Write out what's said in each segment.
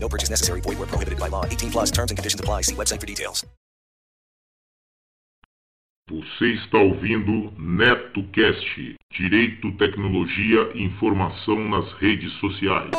No purchase necessary. Void where prohibited by law. 18 plus terms and conditions apply. See website for details. Você está ouvindo NetoCast. Direito, tecnologia e informação nas redes sociais.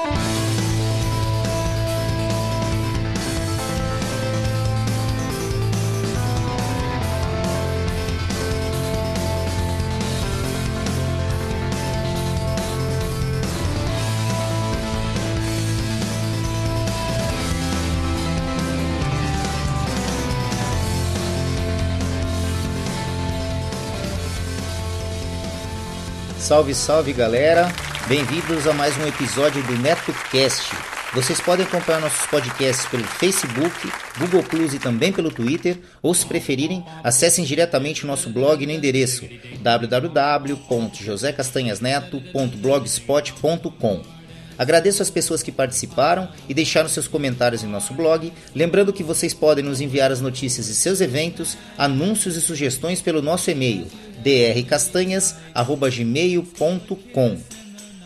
Salve, salve galera! Bem-vindos a mais um episódio do NetoCast. Vocês podem acompanhar nossos podcasts pelo Facebook, Google Plus e também pelo Twitter, ou se preferirem, acessem diretamente o nosso blog no endereço www.josecastanhasneto.blogspot.com. Agradeço as pessoas que participaram e deixaram seus comentários em nosso blog, lembrando que vocês podem nos enviar as notícias de seus eventos, anúncios e sugestões pelo nosso e-mail drcastanhas@gmail.com.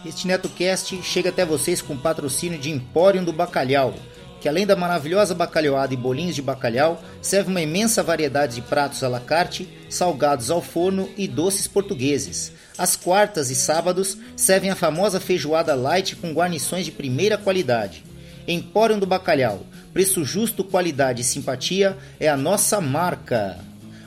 Este NetoCast chega até vocês com patrocínio de Empório do Bacalhau, que além da maravilhosa bacalhoada e bolinhos de bacalhau, serve uma imensa variedade de pratos à la carte, salgados ao forno e doces portugueses. Às quartas e sábados servem a famosa feijoada light com guarnições de primeira qualidade. Empório do Bacalhau, preço justo, qualidade e simpatia é a nossa marca.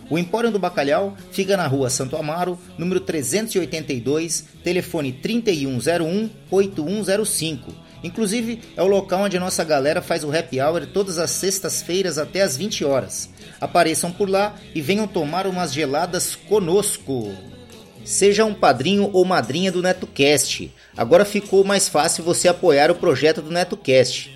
O Empório do Bacalhau fica na rua Santo Amaro, número 382, telefone 3101-8105. Inclusive, é o local onde a nossa galera faz o happy hour todas as sextas-feiras até as 20 horas. Apareçam por lá e venham tomar umas geladas conosco. Seja um padrinho ou madrinha do NetoCast. Agora ficou mais fácil você apoiar o projeto do NetoCast.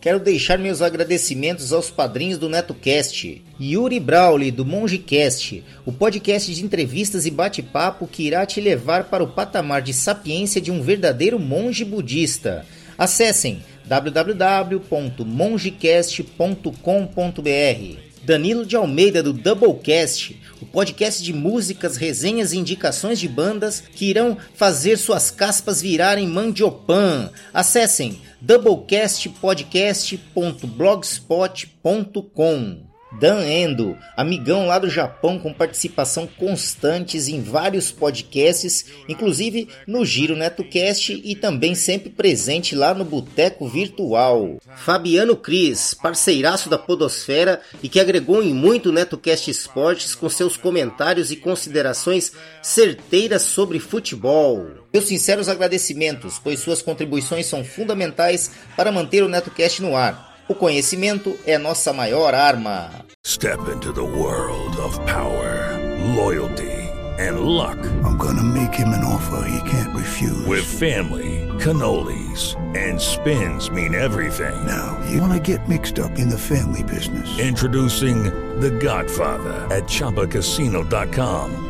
Quero deixar meus agradecimentos aos padrinhos do NetoCast. Yuri Brawley, do MongeCast, o podcast de entrevistas e bate-papo que irá te levar para o patamar de sapiência de um verdadeiro monge budista. Acessem www.mongecast.com.br. Danilo de Almeida do Doublecast, o podcast de músicas, resenhas e indicações de bandas que irão fazer suas caspas virarem mandiopan. Acessem doublecastpodcast.blogspot.com. Dan Endo, amigão lá do Japão com participação constantes em vários podcasts, inclusive no Giro NetoCast e também sempre presente lá no Boteco Virtual. Fabiano Cris, parceiraço da Podosfera e que agregou em muito NetoCast Esportes com seus comentários e considerações certeiras sobre futebol. Meus sinceros agradecimentos, pois suas contribuições são fundamentais para manter o NetoCast no ar. O conhecimento é nossa maior arma. Step into the world of power, loyalty, and luck. I'm gonna make him an offer he can't refuse. With family, cannolis, and spins mean everything. Now, you wanna get mixed up in the family business. Introducing The Godfather at ChumbaCasino.com.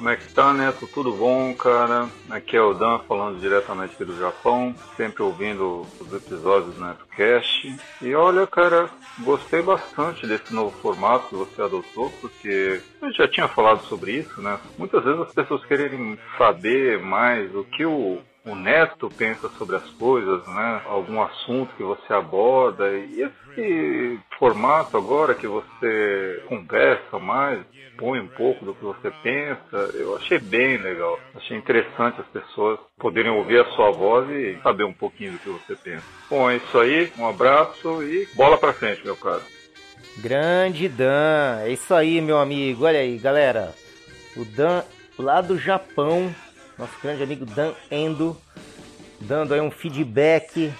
Como é que tá, Neto? Tudo bom, cara? Aqui é o Dan falando diretamente aqui do Japão, sempre ouvindo os episódios do NetoCast. E olha, cara, gostei bastante desse novo formato que você adotou, porque eu já tinha falado sobre isso, né? Muitas vezes as pessoas querem saber mais o que o o neto pensa sobre as coisas, né? Algum assunto que você aborda e esse formato agora que você conversa mais, põe um pouco do que você pensa, eu achei bem legal. Achei interessante as pessoas poderem ouvir a sua voz e saber um pouquinho do que você pensa. Bom, é isso aí. Um abraço e bola para frente, meu caro. Grande Dan, é isso aí, meu amigo. Olha aí, galera. O Dan lá do Japão nosso grande amigo Dan Endo, dando aí um feedback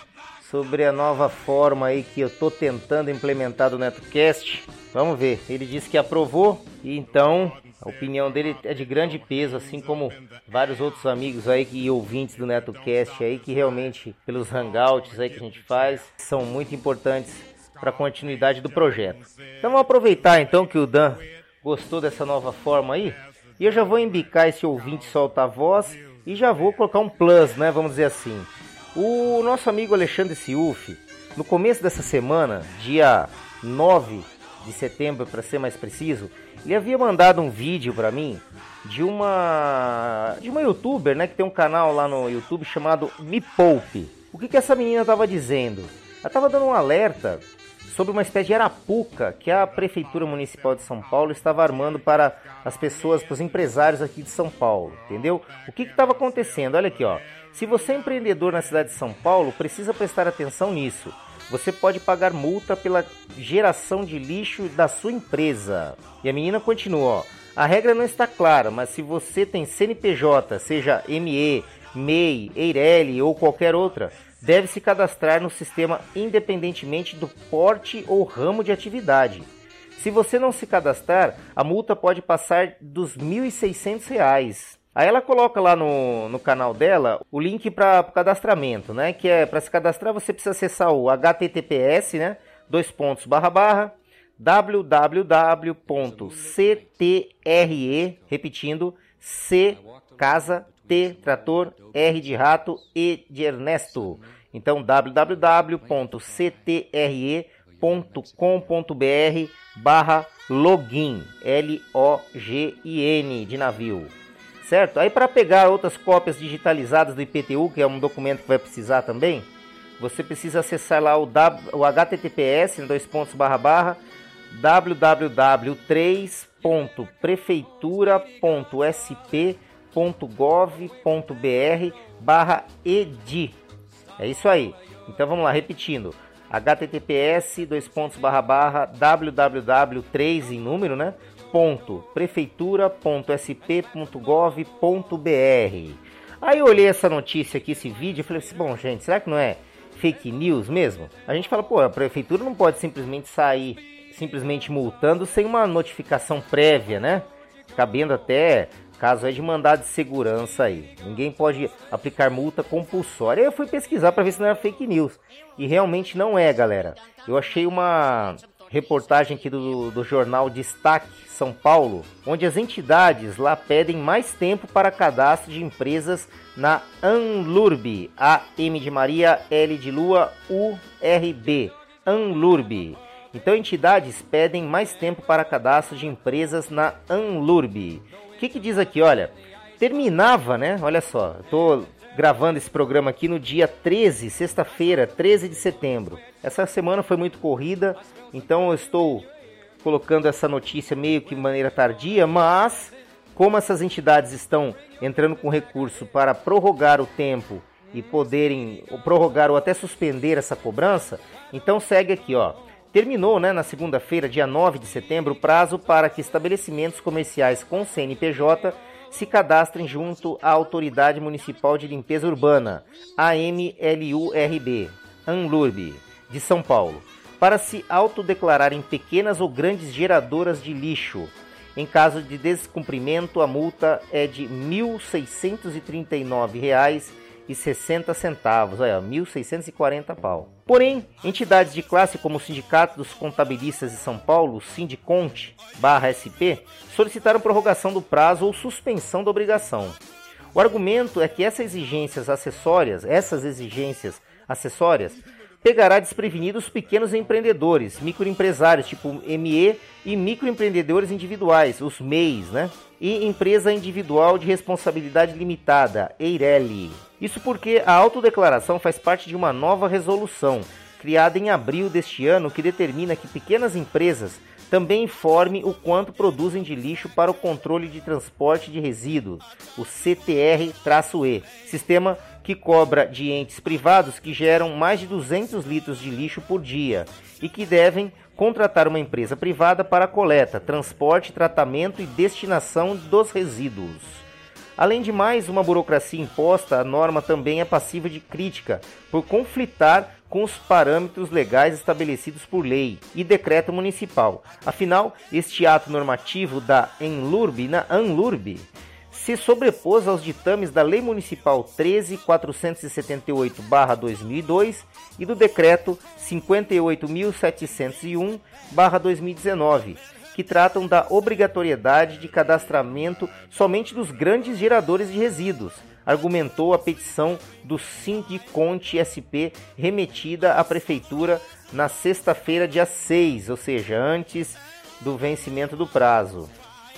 sobre a nova forma aí que eu tô tentando implementar do NetoCast. Vamos ver, ele disse que aprovou e então a opinião dele é de grande peso, assim como vários outros amigos aí que ouvintes do NetoCast aí que realmente pelos hangouts aí que a gente faz são muito importantes para a continuidade do projeto. Então vamos aproveitar então que o Dan gostou dessa nova forma aí e eu já vou embicar esse ouvinte solta a voz e já vou colocar um plus, né? Vamos dizer assim. O nosso amigo Alexandre Siuf, no começo dessa semana, dia 9 de setembro, para ser mais preciso, ele havia mandado um vídeo para mim de uma de uma youtuber, né, que tem um canal lá no YouTube chamado Me Poupe. O que que essa menina estava dizendo? Ela estava dando um alerta sobre uma espécie de arapuca que a Prefeitura Municipal de São Paulo estava armando para as pessoas, para os empresários aqui de São Paulo, entendeu? O que estava acontecendo? Olha aqui, ó. Se você é empreendedor na cidade de São Paulo, precisa prestar atenção nisso. Você pode pagar multa pela geração de lixo da sua empresa. E a menina continua, ó. A regra não está clara, mas se você tem CNPJ, seja ME, MEI, Eireli ou qualquer outra, deve se cadastrar no sistema independentemente do porte ou ramo de atividade. Se você não se cadastrar, a multa pode passar dos R$ 1.600. Aí ela coloca lá no, no canal dela o link para cadastramento, né? Que é para se cadastrar você precisa acessar o https, né? Dois pontos barra barra www.ctre, repetindo, C casa T trator, R de rato, E de Ernesto. Então www.ctre.com.br barra login, L-O-G-I-N de navio. Certo? Aí para pegar outras cópias digitalizadas do IPTU, que é um documento que vai precisar também, você precisa acessar lá o, w, o https, dois pontos barra barra, www.3.prefeitura.sp.com www.gov.br barra edi. É isso aí. Então vamos lá, repetindo. https dois pontos barra barra www3 em número, né? Ponto prefeitura.sp.gov.br. Aí eu olhei essa notícia aqui, esse vídeo, e falei assim, bom gente, será que não é fake news mesmo? A gente fala, pô, a prefeitura não pode simplesmente sair simplesmente multando sem uma notificação prévia, né? Cabendo até caso é de mandado de segurança aí. Ninguém pode aplicar multa compulsória. Eu fui pesquisar para ver se não era fake news. E realmente não é, galera. Eu achei uma reportagem aqui do, do jornal Destaque São Paulo, onde as entidades lá pedem mais tempo para cadastro de empresas na ANLURB, A M de Maria, L de Lua, U R B, ANLURB. Então entidades pedem mais tempo para cadastro de empresas na ANLURB que, que diz aqui? Olha, terminava, né? Olha só, eu tô gravando esse programa aqui no dia 13, sexta-feira, 13 de setembro. Essa semana foi muito corrida, então eu estou colocando essa notícia meio que de maneira tardia, mas como essas entidades estão entrando com recurso para prorrogar o tempo e poderem prorrogar ou até suspender essa cobrança, então segue aqui, ó. Terminou né, na segunda-feira, dia 9 de setembro, o prazo para que estabelecimentos comerciais com CNPJ se cadastrem junto à Autoridade Municipal de Limpeza Urbana, AMLURB, ANLURB, de São Paulo, para se autodeclararem pequenas ou grandes geradoras de lixo. Em caso de descumprimento, a multa é de R$ 1.639,60. Olha, 1.640 pau. Porém, entidades de classe como o Sindicato dos Contabilistas de São Paulo, Sindiconte, barra SP, solicitaram prorrogação do prazo ou suspensão da obrigação. O argumento é que essas exigências acessórias, essas exigências acessórias, pegará desprevenidos pequenos empreendedores, microempresários tipo ME e microempreendedores individuais, os MEIs, né? E empresa individual de responsabilidade limitada, EIRELI. Isso porque a autodeclaração faz parte de uma nova resolução criada em abril deste ano que determina que pequenas empresas também informe o quanto produzem de lixo para o controle de transporte de resíduos, o CTR-E, sistema que cobra de entes privados que geram mais de 200 litros de lixo por dia e que devem contratar uma empresa privada para coleta, transporte, tratamento e destinação dos resíduos. Além de mais uma burocracia imposta, a norma também é passiva de crítica por conflitar com os parâmetros legais estabelecidos por lei e decreto municipal. Afinal, este ato normativo da ENLURB, na ANLURB, se sobrepôs aos ditames da Lei Municipal 13.478-2002 e do Decreto 58.701-2019, que tratam da obrigatoriedade de cadastramento somente dos grandes geradores de resíduos, argumentou a petição do Sindiconte SP remetida à Prefeitura na sexta-feira, dia 6, ou seja, antes do vencimento do prazo.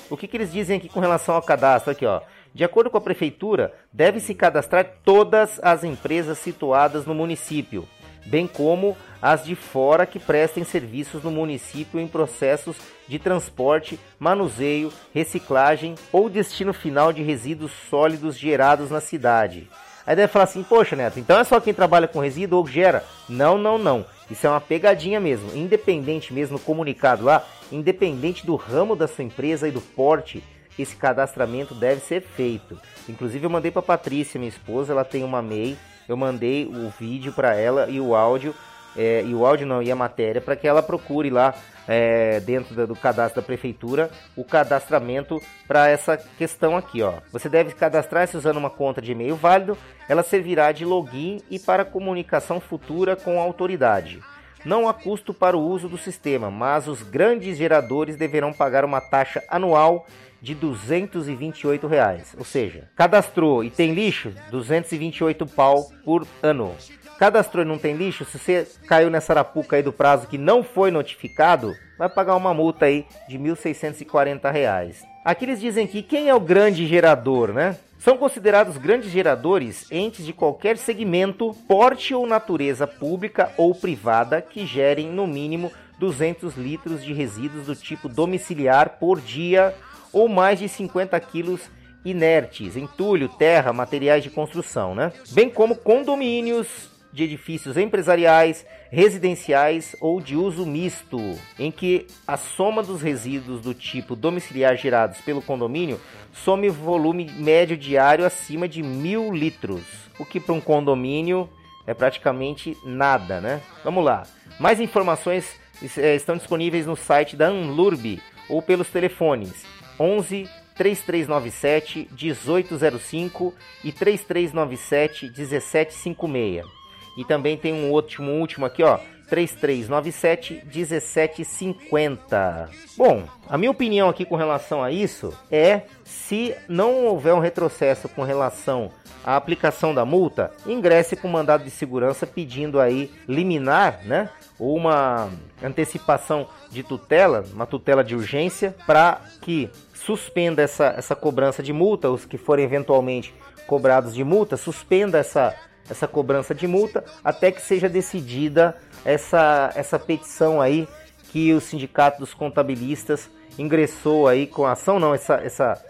O que, que eles dizem aqui com relação ao cadastro? Aqui, ó. De acordo com a prefeitura, deve-se cadastrar todas as empresas situadas no município, bem como as de fora que prestem serviços no município em processos de transporte, manuseio, reciclagem ou destino final de resíduos sólidos gerados na cidade. Aí deve falar assim, poxa Neto, então é só quem trabalha com resíduo ou gera? Não, não, não. Isso é uma pegadinha mesmo. Independente mesmo, comunicado lá, independente do ramo da sua empresa e do porte, esse cadastramento deve ser feito. Inclusive eu mandei para Patrícia, minha esposa, ela tem uma MEI, eu mandei o vídeo para ela e o áudio, é, e o áudio não, e a matéria, para que ela procure lá é, dentro do cadastro da prefeitura o cadastramento para essa questão aqui. Ó. Você deve cadastrar-se usando uma conta de e-mail válido, ela servirá de login e para comunicação futura com a autoridade. Não há custo para o uso do sistema, mas os grandes geradores deverão pagar uma taxa anual de 228 reais. Ou seja, cadastrou e tem lixo, 228 pau por ano. Cadastrou e não tem lixo, se você caiu nessa arapuca aí do prazo que não foi notificado, vai pagar uma multa aí de 1.640 reais. Aqui eles dizem que quem é o grande gerador, né? São considerados grandes geradores entes de qualquer segmento, porte ou natureza pública ou privada que gerem no mínimo 200 litros de resíduos do tipo domiciliar por dia ou mais de 50 quilos inertes, entulho, terra, materiais de construção, né? Bem como condomínios de edifícios empresariais, residenciais ou de uso misto, em que a soma dos resíduos do tipo domiciliar gerados pelo condomínio some volume médio diário acima de mil litros, o que para um condomínio é praticamente nada, né? Vamos lá. Mais informações eh, estão disponíveis no site da Anlurb ou pelos telefones 11 3397 1805 e 3397 1756. E também tem um último, último aqui, ó. 3397 1750. Bom, a minha opinião aqui com relação a isso é se não houver um retrocesso com relação à aplicação da multa, ingresse com mandado de segurança pedindo aí liminar, né? Ou uma antecipação de tutela, uma tutela de urgência, para que suspenda essa, essa cobrança de multa, os que forem eventualmente cobrados de multa, suspenda essa essa cobrança de multa até que seja decidida essa, essa petição aí que o Sindicato dos Contabilistas ingressou aí com a ação, não, essa, essa,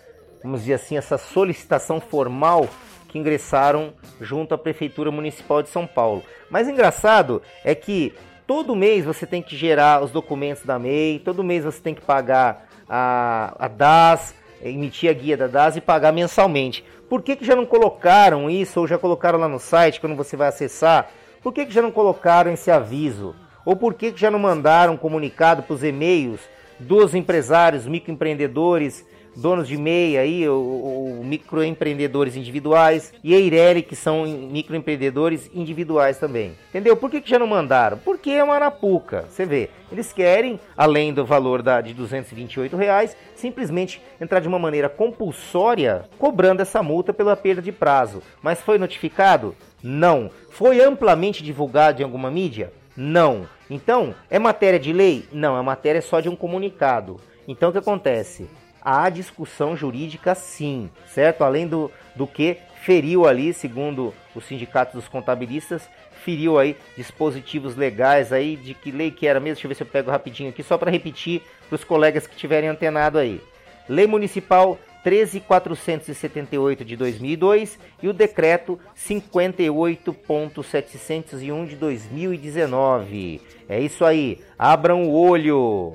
vamos dizer assim, essa solicitação formal que ingressaram junto à Prefeitura Municipal de São Paulo. Mas engraçado é que todo mês você tem que gerar os documentos da MEI, todo mês você tem que pagar a, a DAS, emitir a guia da DAS e pagar mensalmente. Por que, que já não colocaram isso, ou já colocaram lá no site, quando você vai acessar? Por que, que já não colocaram esse aviso? Ou por que, que já não mandaram comunicado para os e-mails dos empresários, microempreendedores, donos de MEI aí, ou, microempreendedores individuais, e a Eireli, que são microempreendedores individuais também. Entendeu? Por que, que já não mandaram? Porque é uma arapuca. Você vê, eles querem, além do valor da, de 228 reais, simplesmente entrar de uma maneira compulsória, cobrando essa multa pela perda de prazo. Mas foi notificado? Não. Foi amplamente divulgado em alguma mídia? Não. Então, é matéria de lei? Não, é matéria só de um comunicado. Então, o que acontece? Há discussão jurídica sim, certo? Além do, do que feriu ali, segundo o sindicato dos contabilistas, feriu aí dispositivos legais aí de que lei que era mesmo? Deixa eu ver se eu pego rapidinho aqui só para repetir para os colegas que tiverem antenado aí. Lei Municipal 13478 de 2002 e o decreto 58.701 de 2019. É isso aí, abram o olho.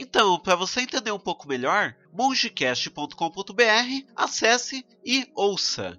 Então, para você entender um pouco melhor, mongecast.com.br, acesse e ouça.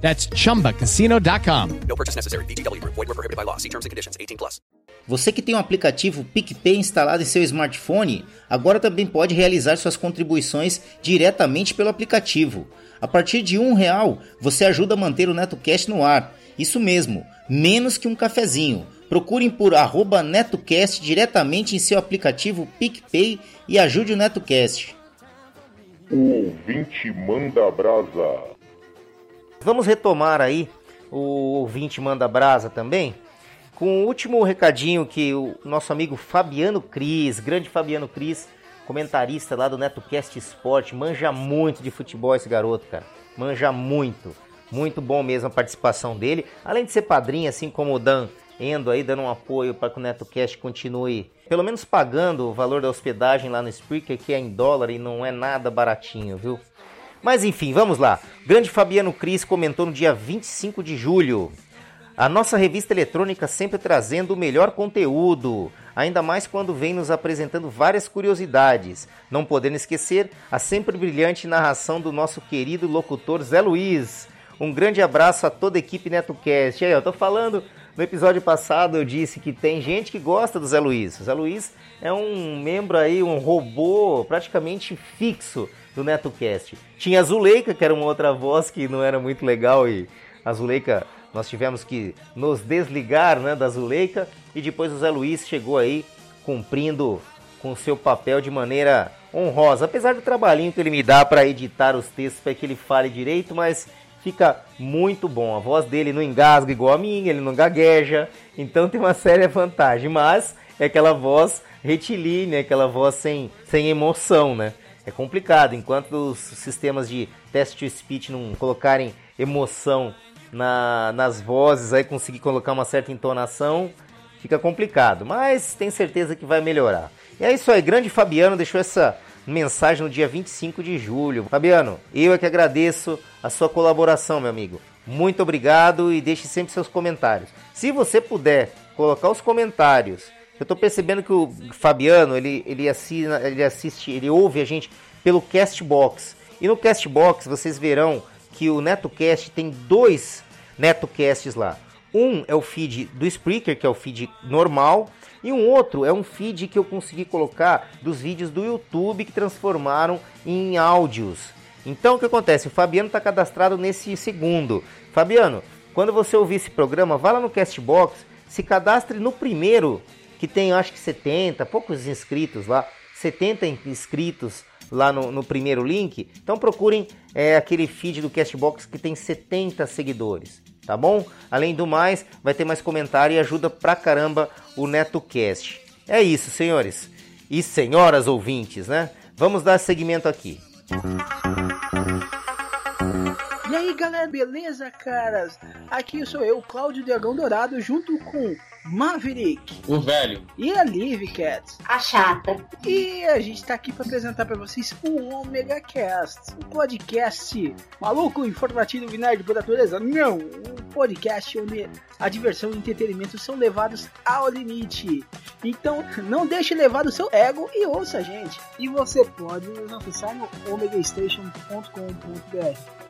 That's chumbacasino.com. No purchase necessary. BGW. Void were prohibited by law. See terms and conditions 18+. Plus. Você que tem o um aplicativo PicPay instalado em seu smartphone, agora também pode realizar suas contribuições diretamente pelo aplicativo. A partir de um real, você ajuda a manter o NetoCast no ar. Isso mesmo, menos que um cafezinho. Procurem por arroba NetoCast diretamente em seu aplicativo PicPay e ajude o NetoCast. O ouvinte manda brasa. Vamos retomar aí o ouvinte manda brasa também, com o último recadinho que o nosso amigo Fabiano Cris, grande Fabiano Cris, comentarista lá do NetoCast Sport, manja muito de futebol esse garoto, cara. Manja muito. Muito bom mesmo a participação dele. Além de ser padrinho, assim como o Dan Endo aí, dando um apoio para que o NetoCast continue, pelo menos pagando o valor da hospedagem lá no Spreaker, que é em dólar e não é nada baratinho, viu? Mas enfim, vamos lá. O grande Fabiano Cris comentou no dia 25 de julho. A nossa revista eletrônica sempre trazendo o melhor conteúdo, ainda mais quando vem nos apresentando várias curiosidades. Não podendo esquecer a sempre brilhante narração do nosso querido locutor Zé Luiz. Um grande abraço a toda a equipe NetoCast. Aí, eu tô falando, no episódio passado eu disse que tem gente que gosta do Zé Luiz. O Zé Luiz é um membro aí, um robô praticamente fixo do NetoCast. Tinha a Zuleika, que era uma outra voz que não era muito legal e a Zuleika, nós tivemos que nos desligar né, da Zuleika e depois o Zé Luiz chegou aí cumprindo com seu papel de maneira honrosa, apesar do trabalhinho que ele me dá para editar os textos para que ele fale direito, mas fica muito bom. A voz dele não engasga igual a minha, ele não gagueja, então tem uma séria vantagem, mas é aquela voz retilínea, aquela voz sem, sem emoção, né? É complicado. Enquanto os sistemas de test to speech não colocarem emoção na, nas vozes, aí conseguir colocar uma certa entonação, fica complicado. Mas tem certeza que vai melhorar. E é isso aí, grande Fabiano deixou essa mensagem no dia 25 de julho. Fabiano, eu é que agradeço a sua colaboração, meu amigo. Muito obrigado e deixe sempre seus comentários. Se você puder colocar os comentários eu tô percebendo que o Fabiano, ele, ele, assina, ele assiste, ele ouve a gente pelo Castbox. E no Castbox vocês verão que o NetoCast tem dois NetoCasts lá. Um é o feed do Spreaker, que é o feed normal, e um outro é um feed que eu consegui colocar dos vídeos do YouTube que transformaram em áudios. Então o que acontece? O Fabiano está cadastrado nesse segundo. Fabiano, quando você ouvir esse programa, vá lá no Castbox se cadastre no primeiro, que tem acho que 70, poucos inscritos lá, 70 inscritos lá no, no primeiro link. Então procurem é, aquele feed do Castbox que tem 70 seguidores, tá bom? Além do mais, vai ter mais comentário e ajuda pra caramba o NetoCast. É isso, senhores e senhoras ouvintes, né? Vamos dar seguimento aqui. E beleza, caras? Aqui sou eu, Cláudio Dragão Dourado, junto com Maverick, o velho, e a Liv Cat, a chata. E a gente tá aqui para apresentar para vocês o Omega Cast, um podcast maluco, informativo e nerd por natureza. Não, um podcast onde a diversão e o entretenimento são levados ao limite. Então, não deixe levar o seu ego e ouça a gente. E você pode nos acessar no omegastation.com.br.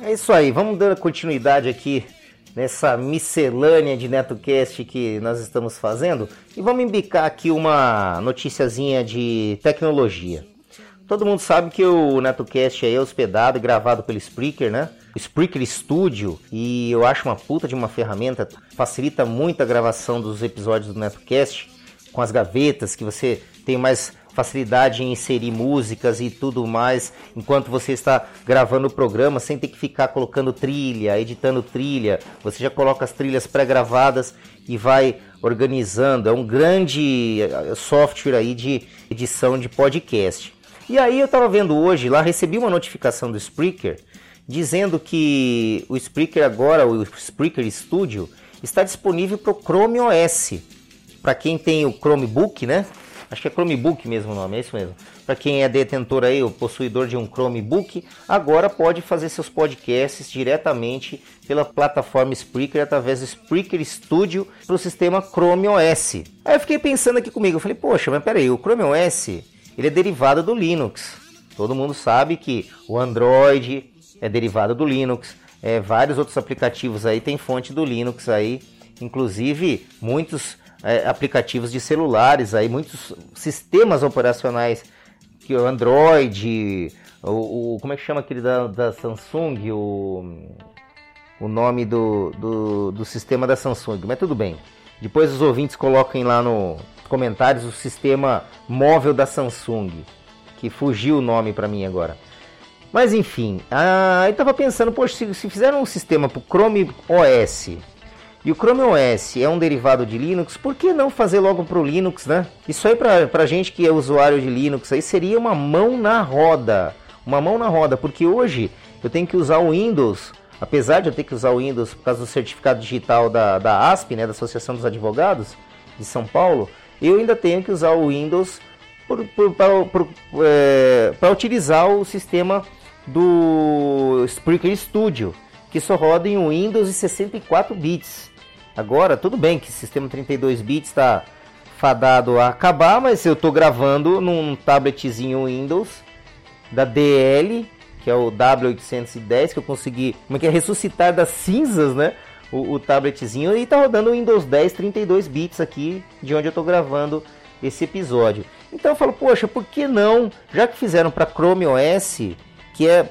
É isso aí, vamos dando continuidade aqui nessa miscelânea de NetoCast que nós estamos fazendo e vamos embicar aqui uma noticiazinha de tecnologia. Todo mundo sabe que o NetoCast é hospedado e gravado pelo Spreaker, né? Spreaker Studio, e eu acho uma puta de uma ferramenta, facilita muito a gravação dos episódios do NetoCast, com as gavetas que você tem mais facilidade em inserir músicas e tudo mais enquanto você está gravando o programa sem ter que ficar colocando trilha, editando trilha. Você já coloca as trilhas pré-gravadas e vai organizando. É um grande eh, software aí de edição de podcast. E aí eu estava vendo hoje, lá recebi uma notificação do Spreaker dizendo que o Spreaker agora, o Spreaker Studio, está disponível para o Chrome OS. Para quem tem o Chromebook, né? Acho que é Chromebook mesmo o nome, é isso mesmo. Para quem é detentor aí, o possuidor de um Chromebook, agora pode fazer seus podcasts diretamente pela plataforma Spreaker através do Spreaker Studio para o sistema Chrome OS. Aí eu fiquei pensando aqui comigo, eu falei, poxa, mas peraí, o Chrome OS ele é derivado do Linux. Todo mundo sabe que o Android é derivado do Linux. É, vários outros aplicativos aí tem fonte do Linux aí, inclusive muitos é, aplicativos de celulares, aí muitos sistemas operacionais que o Android, o, o como é que chama aquele da, da Samsung, o, o nome do, do, do sistema da Samsung, mas tudo bem. Depois os ouvintes coloquem lá no comentários o sistema móvel da Samsung, que fugiu o nome para mim agora. Mas enfim, ah, eu estava pensando, poxa, se, se fizeram um sistema para o Chrome OS e o Chrome OS é um derivado de Linux, por que não fazer logo para o Linux, né? Isso aí para gente que é usuário de Linux aí seria uma mão na roda. Uma mão na roda, porque hoje eu tenho que usar o Windows, apesar de eu ter que usar o Windows por causa do certificado digital da, da ASP, né, da Associação dos Advogados de São Paulo, eu ainda tenho que usar o Windows para é, utilizar o sistema do Spreaker Studio, que só roda em Windows e 64 bits. Agora, tudo bem que o sistema 32 bits está fadado a acabar, mas eu estou gravando num tabletzinho Windows da DL, que é o W810, que eu consegui como é que é, ressuscitar das cinzas, né? O, o tabletzinho e está rodando o Windows 10 32 bits aqui, de onde eu estou gravando esse episódio. Então eu falo, poxa, por que não, já que fizeram para Chrome OS, que é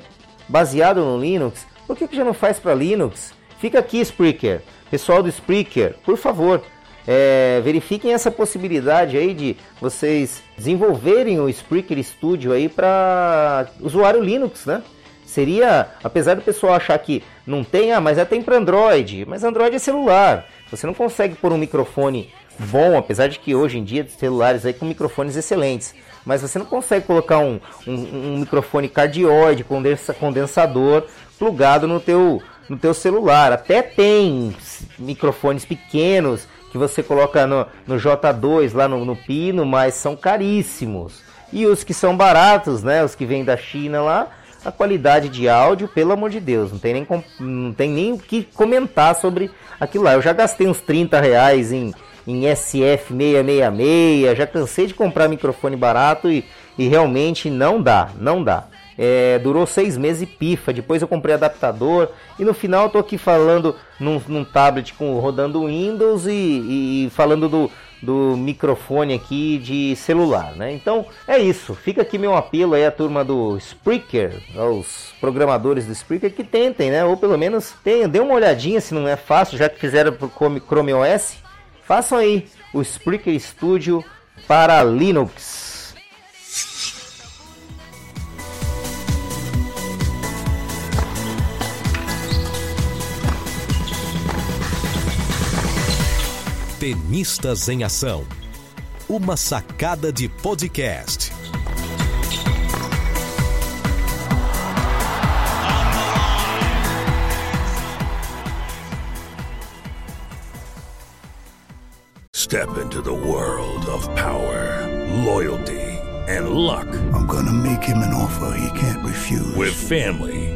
baseado no Linux, por que, que já não faz para Linux? Fica aqui, Spreaker. Pessoal do Spreaker, por favor, é, verifiquem essa possibilidade aí de vocês desenvolverem o Spreaker Studio aí para usuário Linux, né? Seria, apesar do pessoal achar que não tem, ah, mas é tem para Android, mas Android é celular. Você não consegue pôr um microfone bom, apesar de que hoje em dia celulares aí com microfones excelentes, mas você não consegue colocar um, um, um microfone cardioide, condensa, condensador plugado no teu no teu celular. Até tem microfones pequenos que você coloca no, no J2 lá no, no pino, mas são caríssimos. E os que são baratos, né? Os que vêm da China lá, a qualidade de áudio, pelo amor de Deus, não tem nem, não tem nem o que comentar sobre aquilo lá. Eu já gastei uns 30 reais em, em SF666, já cansei de comprar microfone barato e, e realmente não dá, não dá. É, durou seis meses e pifa. Depois eu comprei adaptador e no final eu tô aqui falando num, num tablet com rodando Windows e, e, falando do, do microfone aqui de celular, né? Então é isso. Fica aqui meu apelo aí à turma do Spreaker, aos programadores do Spreaker que tentem, né? Ou pelo menos tenham, dê uma olhadinha se não é fácil, já que fizeram pro Chrome OS, façam aí o Spreaker Studio para Linux. Tenistas em Ação. Uma sacada de podcast. Step into the world of power, loyalty, and luck. I'm gonna make him an offer he can't refuse. With family,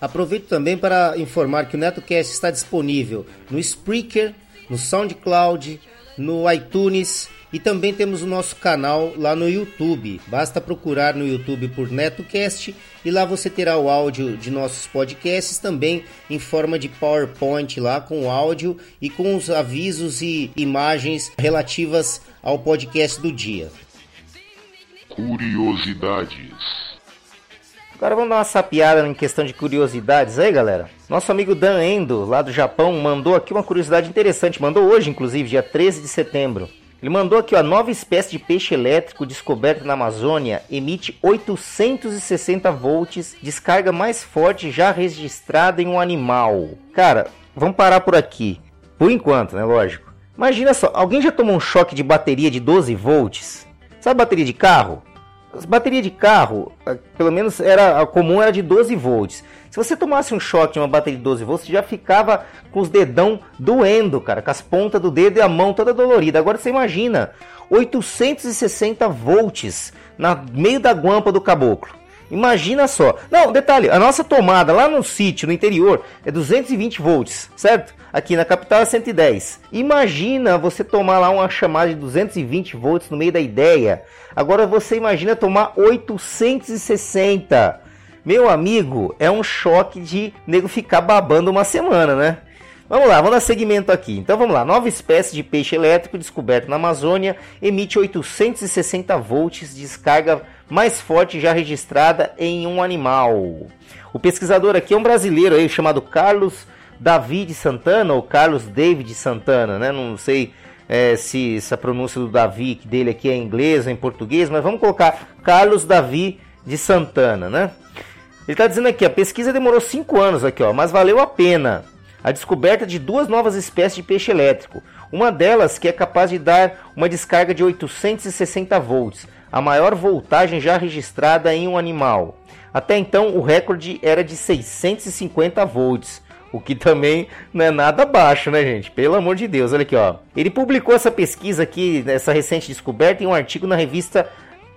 Aproveito também para informar que o NetoCast está disponível no Spreaker, no SoundCloud, no iTunes e também temos o nosso canal lá no YouTube. Basta procurar no YouTube por NetoCast e lá você terá o áudio de nossos podcasts também em forma de PowerPoint lá com o áudio e com os avisos e imagens relativas ao podcast do dia. Curiosidades. Agora vamos dar uma sapiada em questão de curiosidades aí, galera. Nosso amigo Dan Endo, lá do Japão, mandou aqui uma curiosidade interessante. Mandou hoje, inclusive, dia 13 de setembro. Ele mandou aqui, ó, nova espécie de peixe elétrico descoberta na Amazônia emite 860 volts, descarga mais forte já registrada em um animal. Cara, vamos parar por aqui. Por enquanto, né, lógico. Imagina só, alguém já tomou um choque de bateria de 12 volts? Sabe bateria de carro? As baterias de carro, eh, pelo menos era a comum era de 12 volts. Se você tomasse um choque de uma bateria de 12 volts, você já ficava com os dedão doendo, cara, com as pontas do dedo e a mão toda dolorida. Agora você imagina, 860 volts na meio da guampa do caboclo. Imagina só. Não, detalhe, a nossa tomada lá no sítio, no interior, é 220 volts, certo? Aqui na capital é 110. Imagina você tomar lá uma chamada de 220 volts no meio da ideia. Agora você imagina tomar 860. Meu amigo, é um choque de nego ficar babando uma semana, né? Vamos lá, vamos dar segmento aqui. Então vamos lá, nova espécie de peixe elétrico descoberto na Amazônia emite 860 volts de descarga mais forte já registrada em um animal. O pesquisador aqui é um brasileiro aí chamado Carlos David Santana ou Carlos David Santana, né? Não sei é, se essa pronúncia do Davi dele aqui é em inglês ou em português, mas vamos colocar Carlos Davi de Santana, né? Ele está dizendo aqui, a pesquisa demorou 5 anos aqui, ó, mas valeu a pena a descoberta de duas novas espécies de peixe elétrico. Uma delas que é capaz de dar uma descarga de 860 volts, a maior voltagem já registrada em um animal. Até então, o recorde era de 650 volts, o que também não é nada baixo, né, gente? Pelo amor de Deus, olha aqui, ó. Ele publicou essa pesquisa aqui, essa recente descoberta, em um artigo na revista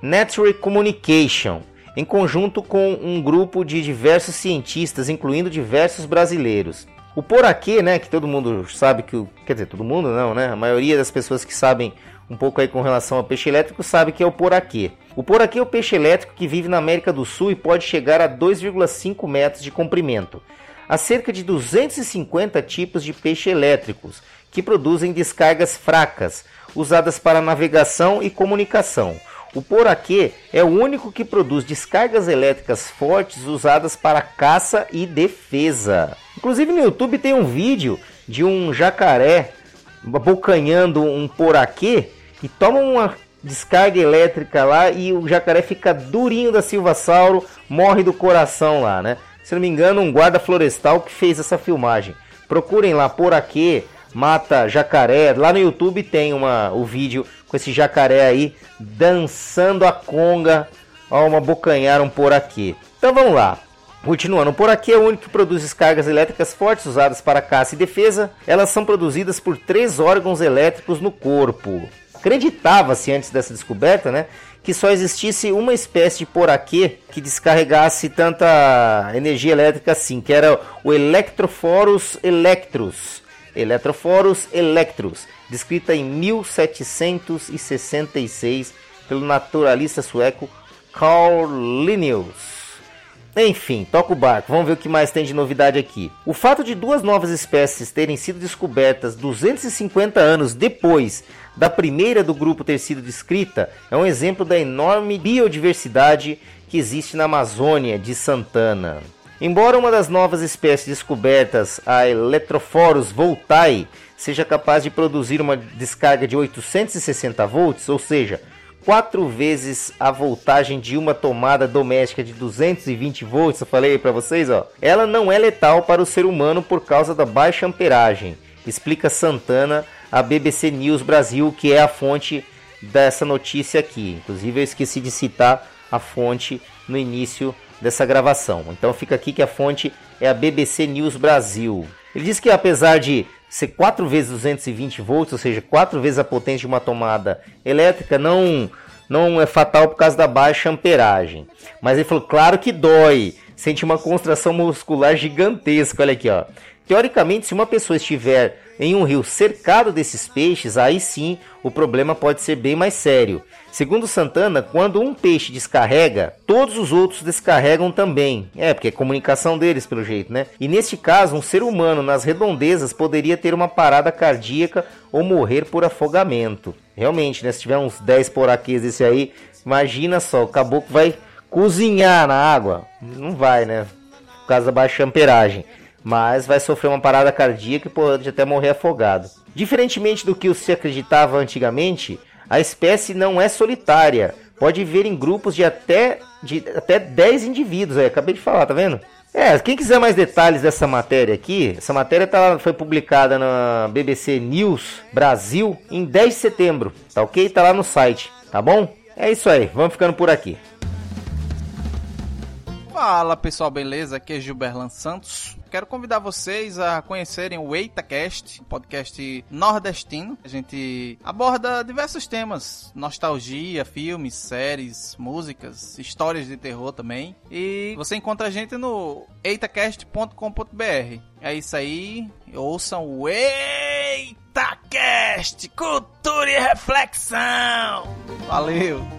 Nature Communication, em conjunto com um grupo de diversos cientistas, incluindo diversos brasileiros. O poraquê, né, que todo mundo sabe que, quer dizer, todo mundo não, né? A maioria das pessoas que sabem um pouco aí com relação ao peixe elétrico sabe que é o poraquê. O poraquê é o peixe elétrico que vive na América do Sul e pode chegar a 2,5 metros de comprimento. Há cerca de 250 tipos de peixe elétricos que produzem descargas fracas, usadas para navegação e comunicação. O poraquê é o único que produz descargas elétricas fortes usadas para caça e defesa. Inclusive no YouTube tem um vídeo de um jacaré abocanhando um poraquê e toma uma descarga elétrica lá e o jacaré fica durinho da Silvassauro, morre do coração lá, né? Se não me engano, um guarda florestal que fez essa filmagem. Procurem lá, poraquê, mata jacaré. Lá no YouTube tem uma, o vídeo com esse jacaré aí dançando a conga ao uma bocanhar um poraquê. Então vamos lá. Continuando, por aqui é o único que produz descargas elétricas fortes usadas para caça e defesa. Elas são produzidas por três órgãos elétricos no corpo. Acreditava-se antes dessa descoberta, né, que só existisse uma espécie de poraquê que descarregasse tanta energia elétrica assim, que era o Electrophorus electrus. Electrophorus electrus, descrita em 1766 pelo naturalista sueco Carl Linnaeus. Enfim, toca o barco. Vamos ver o que mais tem de novidade aqui. O fato de duas novas espécies terem sido descobertas 250 anos depois da primeira do grupo ter sido descrita é um exemplo da enorme biodiversidade que existe na Amazônia de Santana. Embora uma das novas espécies descobertas, a Electrophorus voltae, seja capaz de produzir uma descarga de 860 volts, ou seja, quatro vezes a voltagem de uma tomada doméstica de 220 volts, eu falei para vocês, ó. Ela não é letal para o ser humano por causa da baixa amperagem, explica Santana à BBC News Brasil, que é a fonte dessa notícia aqui. Inclusive eu esqueci de citar a fonte no início dessa gravação. Então fica aqui que a fonte é a BBC News Brasil. Ele diz que apesar de ser 4 vezes 220 volts, ou seja, 4 vezes a potência de uma tomada elétrica, não, não é fatal por causa da baixa amperagem. Mas ele falou, claro que dói, sente uma contração muscular gigantesca, olha aqui, ó. Teoricamente, se uma pessoa estiver em um rio cercado desses peixes, aí sim o problema pode ser bem mais sério. Segundo Santana, quando um peixe descarrega, todos os outros descarregam também. É, porque é comunicação deles, pelo jeito, né? E neste caso, um ser humano nas redondezas poderia ter uma parada cardíaca ou morrer por afogamento. Realmente, né? Se tiver uns 10 poraquês desse aí, imagina só, o caboclo vai cozinhar na água. Não vai, né? Por causa da baixa amperagem mas vai sofrer uma parada cardíaca e pode até morrer afogado. Diferentemente do que se acreditava antigamente, a espécie não é solitária, pode viver em grupos de até, de até 10 indivíduos. Aí, acabei de falar, tá vendo? É, quem quiser mais detalhes dessa matéria aqui, essa matéria tá, foi publicada na BBC News Brasil em 10 de setembro, tá ok? Tá lá no site, tá bom? É isso aí, vamos ficando por aqui. Fala pessoal, beleza? Aqui é Gilberlan Santos. Quero convidar vocês a conhecerem o EitaCast, podcast nordestino. A gente aborda diversos temas: nostalgia, filmes, séries, músicas, histórias de terror também. E você encontra a gente no eitacast.com.br. É isso aí. Ouçam o EitaCast Cultura e Reflexão. Valeu!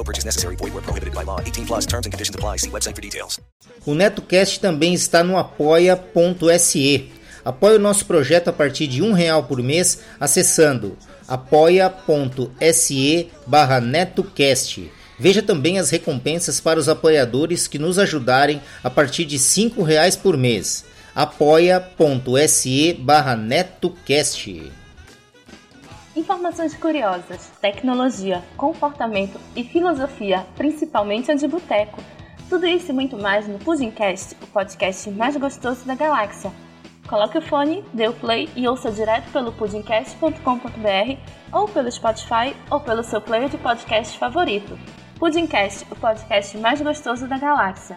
No purchase necessary. Void where prohibited by law. 18 plus terms and conditions apply. See website for details. O NetoCast também está no apoia.se. Apoie o nosso projeto a partir de um real por mês acessando apoia.se barra NetoCast. Veja também as recompensas para os apoiadores que nos ajudarem a partir de cinco reais por mês. apoia.se barra NetoCast. Informações curiosas, tecnologia, comportamento e filosofia, principalmente a de boteco. Tudo isso e muito mais no Pudimcast, o podcast mais gostoso da galáxia. Coloque o fone, dê o play e ouça direto pelo pudimcast.com.br ou pelo Spotify ou pelo seu player de podcast favorito. Pudimcast, o podcast mais gostoso da galáxia.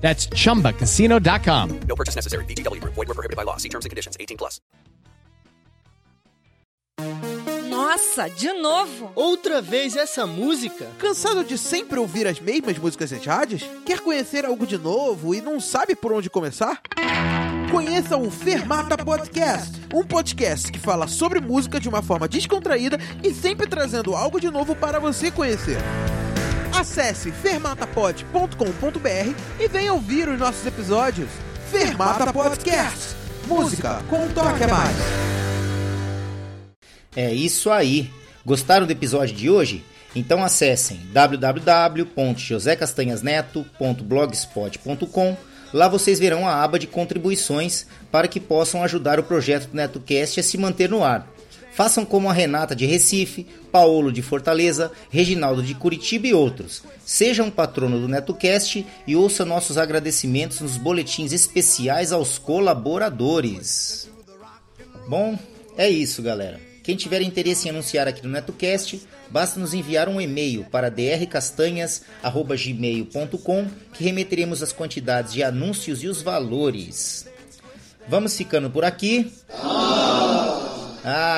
That's chumbacasino.com. No purchase necessary. VGW Group. Void were prohibited by law. See terms and conditions. 18 plus. Nossa, de novo? Outra vez essa música? Cansado de sempre ouvir as mesmas músicas rádios? Quer conhecer algo de novo e não sabe por onde começar? Conheça o Fermata Podcast, um podcast que fala sobre música de uma forma descontraída e sempre trazendo algo de novo para você conhecer. Acesse fermatapod.com.br e venha ouvir os nossos episódios. Fermata Podcast. Música com um toque a mais. É isso aí. Gostaram do episódio de hoje? Então acessem www.josecastanhasneto.blogspot.com. Lá vocês verão a aba de contribuições para que possam ajudar o projeto do NetoCast a se manter no ar. Façam como a Renata de Recife, Paulo de Fortaleza, Reginaldo de Curitiba e outros. Seja um patrono do NetoCast e ouça nossos agradecimentos nos boletins especiais aos colaboradores. Bom, é isso, galera. Quem tiver interesse em anunciar aqui no NetoCast, basta nos enviar um e-mail para drcastanhas.gmail.com que remeteremos as quantidades de anúncios e os valores. Vamos ficando por aqui. Ah,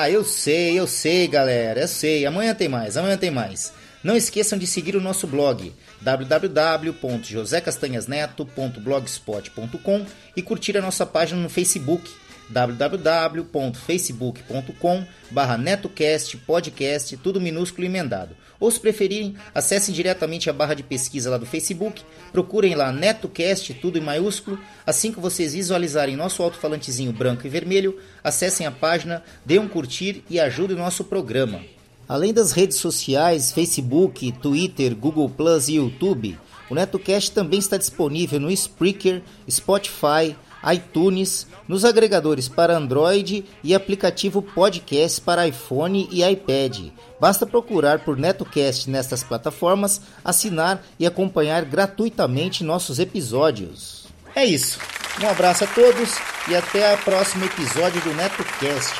eu sei, eu sei, galera, eu sei. Amanhã tem mais, amanhã tem mais. Não esqueçam de seguir o nosso blog www.josecastanhasneto.blogspot.com e curtir a nossa página no Facebook www.facebook.com barra netocast podcast, tudo minúsculo e emendado. Ou se preferirem, acessem diretamente a barra de pesquisa lá do Facebook, procurem lá NetoCast, tudo em maiúsculo. Assim que vocês visualizarem nosso alto-falantezinho branco e vermelho, acessem a página, dêem um curtir e ajudem o nosso programa. Além das redes sociais, Facebook, Twitter, Google Plus e YouTube, o NetoCast também está disponível no Spreaker, Spotify, iTunes, nos agregadores para Android e aplicativo podcast para iPhone e iPad. Basta procurar por NetoCast nestas plataformas, assinar e acompanhar gratuitamente nossos episódios. É isso. Um abraço a todos e até o próximo episódio do NetoCast.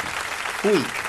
Fui!